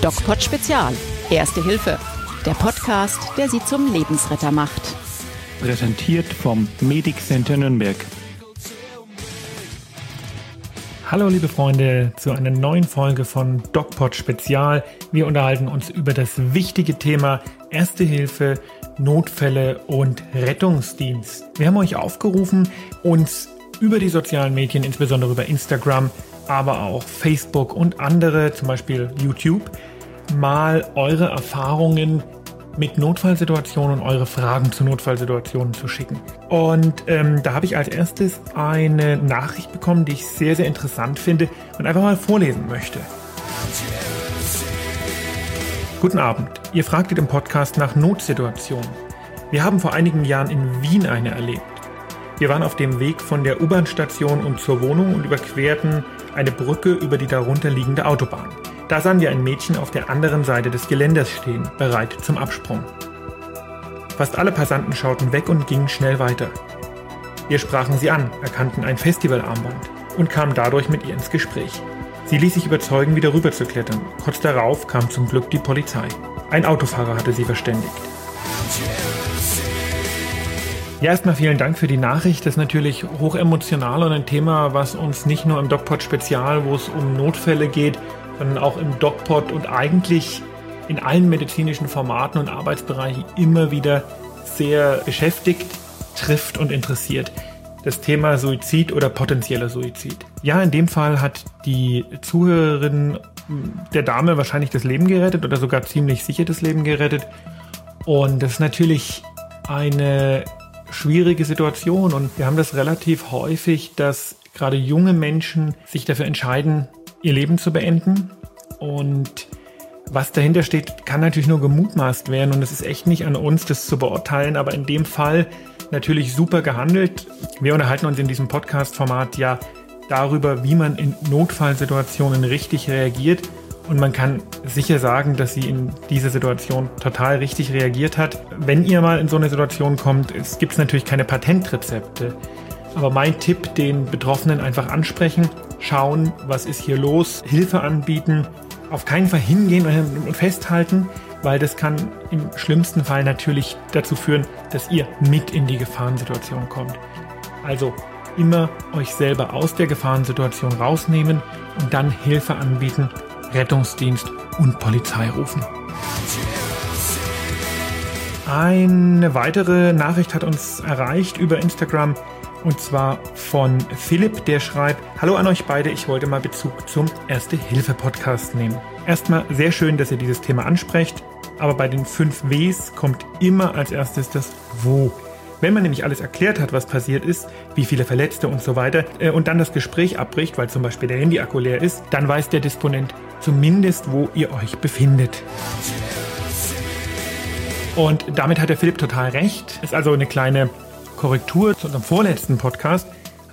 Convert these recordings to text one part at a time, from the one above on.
DocPod Spezial. Erste Hilfe. Der Podcast, der Sie zum Lebensretter macht. Präsentiert vom Medic Center Nürnberg. Hallo liebe Freunde zu einer neuen Folge von DocPod Spezial. Wir unterhalten uns über das wichtige Thema Erste Hilfe, Notfälle und Rettungsdienst. Wir haben euch aufgerufen, uns über die sozialen Medien, insbesondere über Instagram, aber auch Facebook und andere, zum Beispiel YouTube, mal eure Erfahrungen mit Notfallsituationen und eure Fragen zu Notfallsituationen zu schicken. Und ähm, da habe ich als erstes eine Nachricht bekommen, die ich sehr, sehr interessant finde und einfach mal vorlesen möchte. Guten Abend. Ihr fragtet im Podcast nach Notsituationen. Wir haben vor einigen Jahren in Wien eine erlebt. Wir waren auf dem Weg von der U-Bahn-Station und zur Wohnung und überquerten eine Brücke über die darunter liegende Autobahn. Da sahen wir ein Mädchen auf der anderen Seite des Geländers stehen, bereit zum Absprung. Fast alle Passanten schauten weg und gingen schnell weiter. Wir sprachen sie an, erkannten ein Festivalarmband und kamen dadurch mit ihr ins Gespräch. Sie ließ sich überzeugen, wieder rüber zu klettern. Kurz darauf kam zum Glück die Polizei. Ein Autofahrer hatte sie verständigt. Ja, erstmal vielen Dank für die Nachricht. Das ist natürlich hochemotional und ein Thema, was uns nicht nur im DocPod Spezial, wo es um Notfälle geht, sondern auch im DocPod und eigentlich in allen medizinischen Formaten und Arbeitsbereichen immer wieder sehr beschäftigt, trifft und interessiert. Das Thema Suizid oder potenzieller Suizid. Ja, in dem Fall hat die Zuhörerin der Dame wahrscheinlich das Leben gerettet oder sogar ziemlich sicher das Leben gerettet. Und das ist natürlich eine schwierige Situation und wir haben das relativ häufig, dass gerade junge Menschen sich dafür entscheiden, ihr Leben zu beenden. Und was dahinter steht, kann natürlich nur gemutmaßt werden und es ist echt nicht an uns, das zu beurteilen. Aber in dem Fall natürlich super gehandelt. Wir unterhalten uns in diesem Podcast-Format ja darüber, wie man in Notfallsituationen richtig reagiert. Und man kann sicher sagen, dass sie in dieser Situation total richtig reagiert hat. Wenn ihr mal in so eine Situation kommt, es gibt natürlich keine Patentrezepte. Aber mein Tipp, den Betroffenen einfach ansprechen, schauen, was ist hier los, Hilfe anbieten, auf keinen Fall hingehen und festhalten, weil das kann im schlimmsten Fall natürlich dazu führen, dass ihr mit in die Gefahrensituation kommt. Also immer euch selber aus der Gefahrensituation rausnehmen und dann Hilfe anbieten, Rettungsdienst und Polizei rufen. Eine weitere Nachricht hat uns erreicht über Instagram. Und zwar von Philipp, der schreibt, Hallo an euch beide, ich wollte mal Bezug zum Erste-Hilfe-Podcast nehmen. Erstmal sehr schön, dass ihr dieses Thema ansprecht, aber bei den 5 Ws kommt immer als erstes das Wo. Wenn man nämlich alles erklärt hat, was passiert ist, wie viele Verletzte und so weiter, äh, und dann das Gespräch abbricht, weil zum Beispiel der Handyakku leer ist, dann weiß der Disponent zumindest, wo ihr euch befindet. Und damit hat der Philipp total recht. Ist also eine kleine Korrektur zu unserem vorletzten Podcast,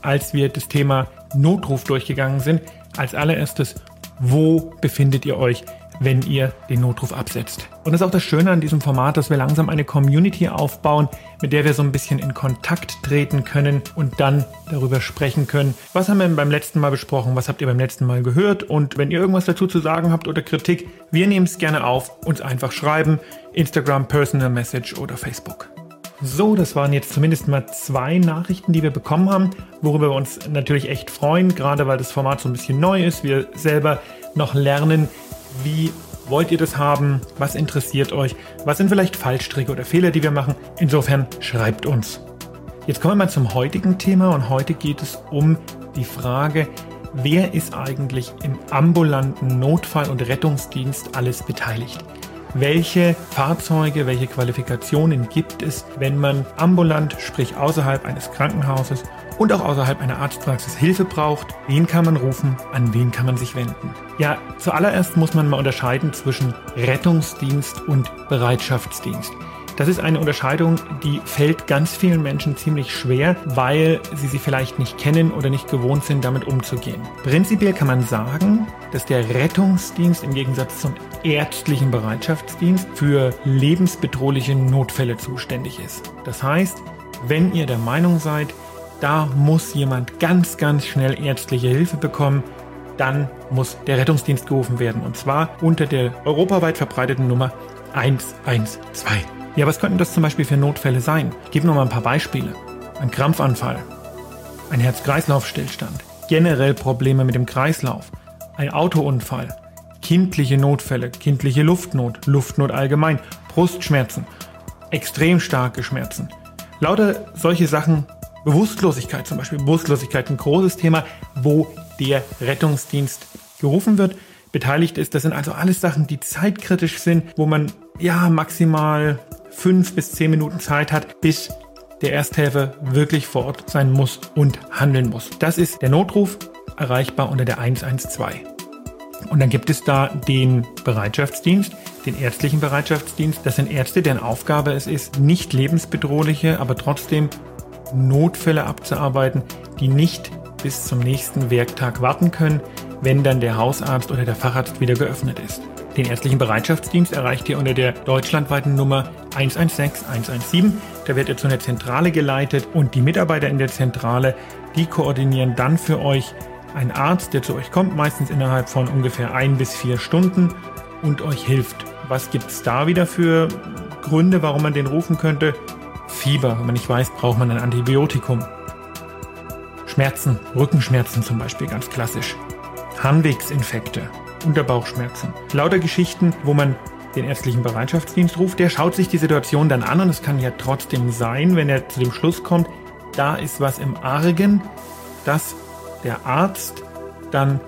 als wir das Thema Notruf durchgegangen sind. Als allererstes, wo befindet ihr euch, wenn ihr den Notruf absetzt? Und das ist auch das Schöne an diesem Format, dass wir langsam eine Community aufbauen, mit der wir so ein bisschen in Kontakt treten können und dann darüber sprechen können. Was haben wir beim letzten Mal besprochen? Was habt ihr beim letzten Mal gehört? Und wenn ihr irgendwas dazu zu sagen habt oder Kritik, wir nehmen es gerne auf, uns einfach schreiben. Instagram, Personal Message oder Facebook. So, das waren jetzt zumindest mal zwei Nachrichten, die wir bekommen haben, worüber wir uns natürlich echt freuen, gerade weil das Format so ein bisschen neu ist. Wir selber noch lernen, wie wollt ihr das haben, was interessiert euch, was sind vielleicht Fallstricke oder Fehler, die wir machen. Insofern schreibt uns. Jetzt kommen wir mal zum heutigen Thema und heute geht es um die Frage, wer ist eigentlich im ambulanten Notfall- und Rettungsdienst alles beteiligt? welche Fahrzeuge, welche Qualifikationen gibt es, wenn man ambulant, sprich außerhalb eines Krankenhauses und auch außerhalb einer Arztpraxis Hilfe braucht. Wen kann man rufen? An wen kann man sich wenden? Ja, zuallererst muss man mal unterscheiden zwischen Rettungsdienst und Bereitschaftsdienst. Das ist eine Unterscheidung, die fällt ganz vielen Menschen ziemlich schwer, weil sie sie vielleicht nicht kennen oder nicht gewohnt sind, damit umzugehen. Prinzipiell kann man sagen, dass der Rettungsdienst im Gegensatz zum ärztlichen Bereitschaftsdienst für lebensbedrohliche Notfälle zuständig ist. Das heißt, wenn ihr der Meinung seid, Da muss jemand ganz, ganz schnell ärztliche Hilfe bekommen. Dann muss der Rettungsdienst gerufen werden. Und zwar unter der europaweit verbreiteten Nummer 112. Ja, was könnten das zum Beispiel für Notfälle sein? Ich gebe nur mal ein paar Beispiele. Ein Krampfanfall, ein Herz-Kreislauf-Stillstand, generell Probleme mit dem Kreislauf, ein Autounfall, kindliche Notfälle, kindliche Luftnot, Luftnot allgemein, Brustschmerzen, extrem starke Schmerzen. Lauter solche Sachen, Bewusstlosigkeit zum Beispiel, Bewusstlosigkeit ein großes Thema, wo der Rettungsdienst gerufen wird, beteiligt ist. Das sind also alles Sachen, die zeitkritisch sind, wo man ja maximal fünf bis zehn Minuten Zeit hat, bis der Ersthelfer wirklich vor Ort sein muss und handeln muss. Das ist der Notruf, erreichbar unter der 112. Und dann gibt es da den Bereitschaftsdienst, den ärztlichen Bereitschaftsdienst. Das sind Ärzte, deren Aufgabe es ist, nicht lebensbedrohliche, aber trotzdem Notfälle abzuarbeiten, die nicht bis zum nächsten Werktag warten können, wenn dann der Hausarzt oder der Facharzt wieder geöffnet ist. Den ärztlichen Bereitschaftsdienst erreicht ihr unter der deutschlandweiten Nummer 116 117. Da wird ihr zu einer Zentrale geleitet und die Mitarbeiter in der Zentrale, die koordinieren dann für euch ein Arzt, der zu euch kommt, meistens innerhalb von ungefähr ein bis vier Stunden und euch hilft. Was gibt es da wieder für Gründe, warum man den rufen könnte? Fieber, wenn man nicht weiß, braucht man ein Antibiotikum. Schmerzen, Rückenschmerzen zum Beispiel, ganz klassisch. Harnwegsinfekte, Unterbauchschmerzen. Lauter Geschichten, wo man den ärztlichen Bereitschaftsdienst ruft. Der schaut sich die Situation dann an und es kann ja trotzdem sein, wenn er zu dem Schluss kommt, da ist was im Argen, dass der Arzt dann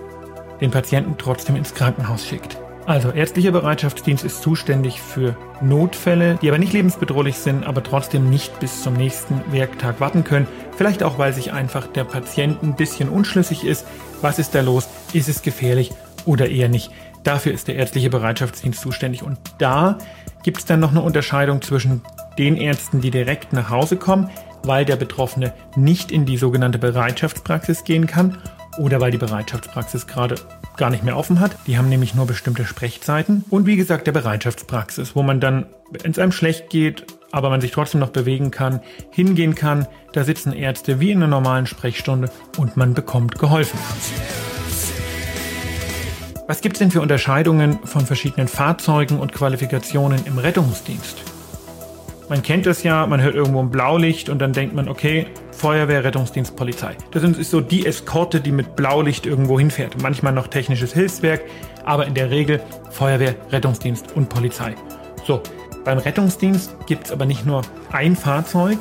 den Patienten trotzdem ins Krankenhaus schickt. Also ärztlicher Bereitschaftsdienst ist zuständig für Notfälle, die aber nicht lebensbedrohlich sind, aber trotzdem nicht bis zum nächsten Werktag warten können. Vielleicht auch, weil sich einfach der Patient ein bisschen unschlüssig ist. Was ist da los? Ist es gefährlich oder eher nicht? Dafür ist der ärztliche Bereitschaftsdienst zuständig. Und da gibt es dann noch eine Unterscheidung zwischen den Ärzten, die direkt nach Hause kommen, weil der Betroffene nicht in die sogenannte Bereitschaftspraxis gehen kann oder weil die Bereitschaftspraxis gerade gar nicht mehr offen hat. Die haben nämlich nur bestimmte Sprechzeiten. Und wie gesagt, der Bereitschaftspraxis, wo man dann, wenn es einem schlecht geht, aber man sich trotzdem noch bewegen kann, hingehen kann. Da sitzen Ärzte wie in einer normalen Sprechstunde und man bekommt geholfen. Was gibt es denn für Unterscheidungen von verschiedenen Fahrzeugen und Qualifikationen im Rettungsdienst? Man kennt das ja, man hört irgendwo ein Blaulicht und dann denkt man, okay, Feuerwehr, Rettungsdienst, Polizei. Das ist so die Eskorte, die mit Blaulicht irgendwo hinfährt. Manchmal noch technisches Hilfswerk, aber in der Regel Feuerwehr, Rettungsdienst und Polizei. So, beim Rettungsdienst gibt es aber nicht nur ein Fahrzeug,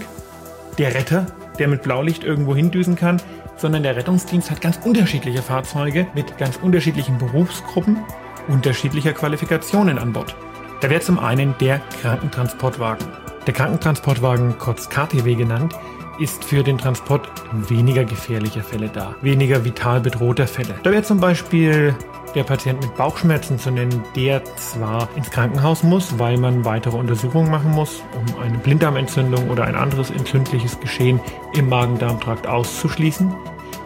der Retter, der mit Blaulicht irgendwo hindüsen kann, sondern der Rettungsdienst hat ganz unterschiedliche Fahrzeuge mit ganz unterschiedlichen Berufsgruppen, unterschiedlicher Qualifikationen an Bord. Da wäre zum einen der Krankentransportwagen. Der Krankentransportwagen, kurz KTW genannt, ist für den Transport weniger gefährlicher Fälle da, weniger vital bedrohter Fälle. Da wäre zum Beispiel der Patient mit Bauchschmerzen zu nennen, der zwar ins Krankenhaus muss, weil man weitere Untersuchungen machen muss, um eine Blinddarmentzündung oder ein anderes entzündliches Geschehen im Magen-Darm-Trakt auszuschließen,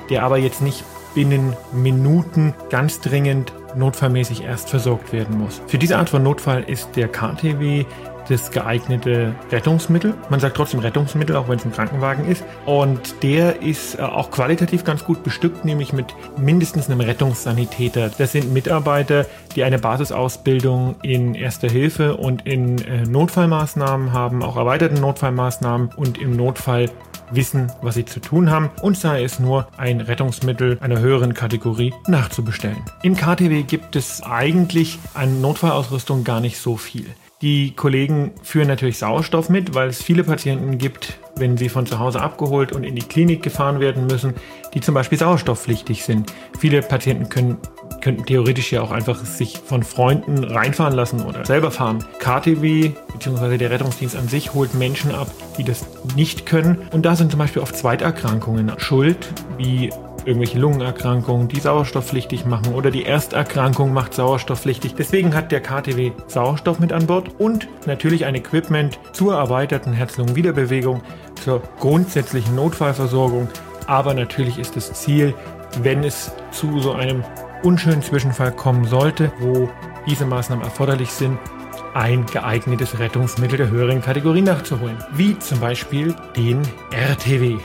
der aber jetzt nicht binnen Minuten ganz dringend notfallmäßig erst versorgt werden muss. Für diese Art von Notfall ist der KTW das geeignete Rettungsmittel. Man sagt trotzdem Rettungsmittel, auch wenn es ein Krankenwagen ist. Und der ist äh, auch qualitativ ganz gut bestückt, nämlich mit mindestens einem Rettungssanitäter. Das sind Mitarbeiter, die eine Basisausbildung in Erster Hilfe und in äh, Notfallmaßnahmen haben, auch erweiterten Notfallmaßnahmen und im Notfall wissen, was sie zu tun haben und sei es nur ein Rettungsmittel einer höheren Kategorie nachzubestellen. Im KTW gibt es eigentlich an Notfallausrüstung gar nicht so viel. Die Kollegen führen natürlich Sauerstoff mit, weil es viele Patienten gibt, wenn sie von zu Hause abgeholt und in die Klinik gefahren werden müssen, die zum Beispiel sauerstoffpflichtig sind. Viele Patienten können, könnten theoretisch ja auch einfach sich von Freunden reinfahren lassen oder selber fahren. KTW bzw. der Rettungsdienst an sich holt Menschen ab, die das nicht können. Und da sind zum Beispiel oft Zweiterkrankungen schuld, wie irgendwelche Lungenerkrankungen, die sauerstoffpflichtig machen oder die Ersterkrankung macht sauerstoffpflichtig. Deswegen hat der KTW Sauerstoff mit an Bord und natürlich ein Equipment zur erweiterten Herz-Lungen-Wiederbewegung, zur grundsätzlichen Notfallversorgung. Aber natürlich ist das Ziel, wenn es zu so einem unschönen Zwischenfall kommen sollte, wo diese Maßnahmen erforderlich sind, ein geeignetes Rettungsmittel der höheren Kategorie nachzuholen, wie zum Beispiel den RTW,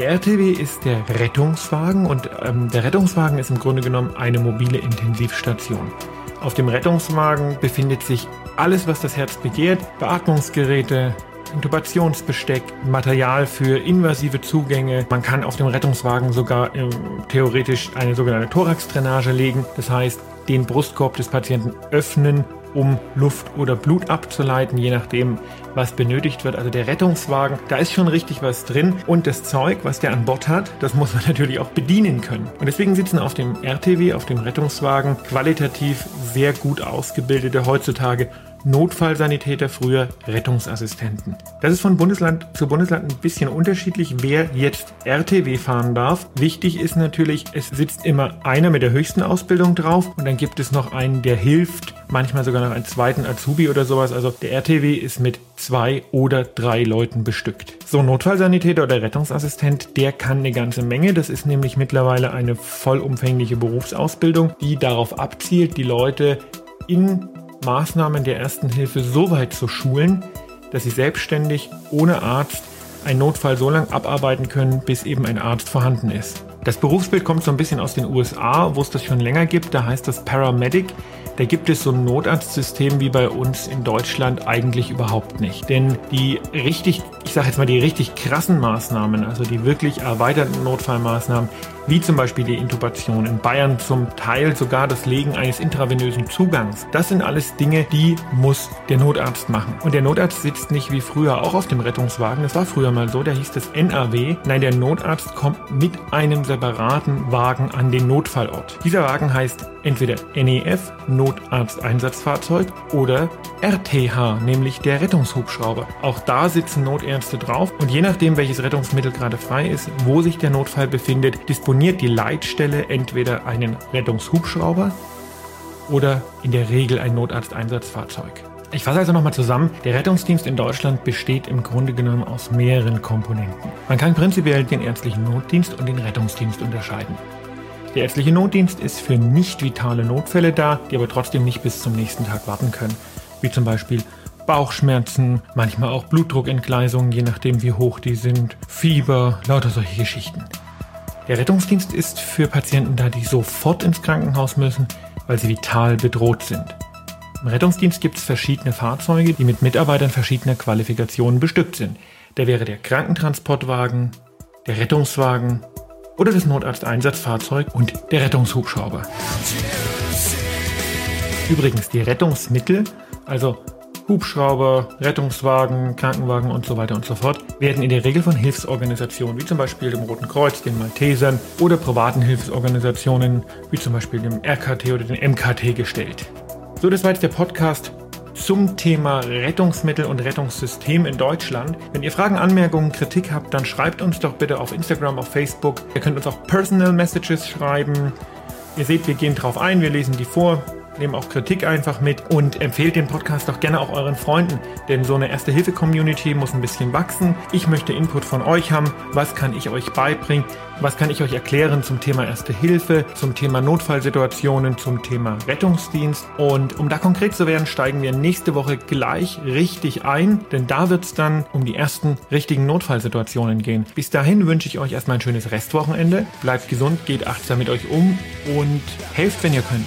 Der RTW ist der Rettungswagen und ähm, der Rettungswagen ist im Grunde genommen eine mobile Intensivstation. Auf dem Rettungswagen befindet sich alles, was das Herz begehrt, Beatmungsgeräte, Intubationsbesteck, Material für invasive Zugänge. Man kann auf dem Rettungswagen sogar ähm, theoretisch eine sogenannte Thoraxdrainage legen. Das heißt, den Brustkorb des Patienten öffnen um Luft oder Blut abzuleiten, je nachdem, was benötigt wird. Also der Rettungswagen, da ist schon richtig was drin. Und das Zeug, was der an Bord hat, das muss man natürlich auch bedienen können. Und deswegen sitzen auf dem RTW, auf dem Rettungswagen, qualitativ sehr gut ausgebildete, heutzutage Notfallsanitäter, früher Rettungsassistenten. Das ist von Bundesland zu Bundesland ein bisschen unterschiedlich, wer jetzt RTW fahren darf. Wichtig ist natürlich, es sitzt immer einer mit der höchsten Ausbildung drauf und dann gibt es noch einen, der hilft, manchmal sogar noch einen zweiten Azubi oder sowas. Also der RTW ist mit zwei oder drei Leuten bestückt. So, Notfallsanitäter oder Rettungsassistent, der kann eine ganze Menge. Das ist nämlich mittlerweile eine vollumfängliche Berufsausbildung, die darauf abzielt, die Leute in Maßnahmen der ersten Hilfe so weit zu schulen, dass sie selbstständig ohne Arzt einen Notfall so lange abarbeiten können, bis eben ein Arzt vorhanden ist. Das Berufsbild kommt so ein bisschen aus den USA, wo es das schon länger gibt. Da heißt das Paramedic. Da gibt es so ein Notarztsystem wie bei uns in Deutschland eigentlich überhaupt nicht. Denn die richtig, ich sage jetzt mal die richtig krassen Maßnahmen, also die wirklich erweiterten Notfallmaßnahmen, wie zum Beispiel die Intubation in Bayern, zum Teil sogar das Legen eines intravenösen Zugangs. Das sind alles Dinge, die muss der Notarzt machen. Und der Notarzt sitzt nicht wie früher auch auf dem Rettungswagen. Das war früher mal so, da hieß das NRW. Nein, der Notarzt kommt mit einem separaten Wagen an den Notfallort. Dieser Wagen heißt entweder NEF, Notarzteinsatzfahrzeug, oder RTH, nämlich der Rettungshubschrauber. Auch da sitzen Notärzte drauf und je nachdem, welches Rettungsmittel gerade frei ist, wo sich der Notfall befindet, disponiert die Leitstelle entweder einen Rettungshubschrauber oder in der Regel ein Notarzteinsatzfahrzeug. Ich fasse also nochmal zusammen. Der Rettungsdienst in Deutschland besteht im Grunde genommen aus mehreren Komponenten. Man kann prinzipiell den ärztlichen Notdienst und den Rettungsdienst unterscheiden. Der ärztliche Notdienst ist für nicht vitale Notfälle da, die aber trotzdem nicht bis zum nächsten Tag warten können, wie zum Beispiel Bauchschmerzen, manchmal auch Blutdruckentgleisungen, je nachdem wie hoch die sind, Fieber, lauter solche Geschichten. Der Rettungsdienst ist für Patienten da, die sofort ins Krankenhaus müssen, weil sie vital bedroht sind. Im Rettungsdienst gibt es verschiedene Fahrzeuge, die mit Mitarbeitern verschiedener Qualifikationen bestückt sind. Da wäre der Krankentransportwagen, der Rettungswagen oder das Notarzteinsatzfahrzeug und der Rettungshubschrauber. Übrigens, die Rettungsmittel, also Hubschrauber, Rettungswagen, Krankenwagen und so weiter und so fort, werden in der Regel von Hilfsorganisationen wie zum Beispiel dem Roten Kreuz, den Maltesern oder privaten Hilfsorganisationen wie zum Beispiel dem RKT oder dem MKT gestellt. So, das war jetzt der Podcast zum Thema Rettungsmittel und Rettungssystem in Deutschland. Wenn ihr Fragen, Anmerkungen, Kritik habt, dann schreibt uns doch bitte auf Instagram, auf Facebook. Ihr könnt uns auch Personal Messages schreiben. Ihr seht, wir gehen drauf ein, wir lesen die vor nehmt auch Kritik einfach mit und empfehlt den Podcast doch gerne auch euren Freunden, denn so eine Erste-Hilfe-Community muss ein bisschen wachsen. Ich möchte Input von euch haben. Was kann ich euch beibringen? Was kann ich euch erklären zum Thema Erste Hilfe, zum Thema Notfallsituationen, zum Thema Rettungsdienst? Und um da konkret zu werden, steigen wir nächste Woche gleich richtig ein, denn da wird es dann um die ersten richtigen Notfallsituationen gehen. Bis dahin wünsche ich euch erstmal ein schönes Restwochenende. Bleibt gesund, geht achtsam mit euch um und helft, wenn ihr könnt.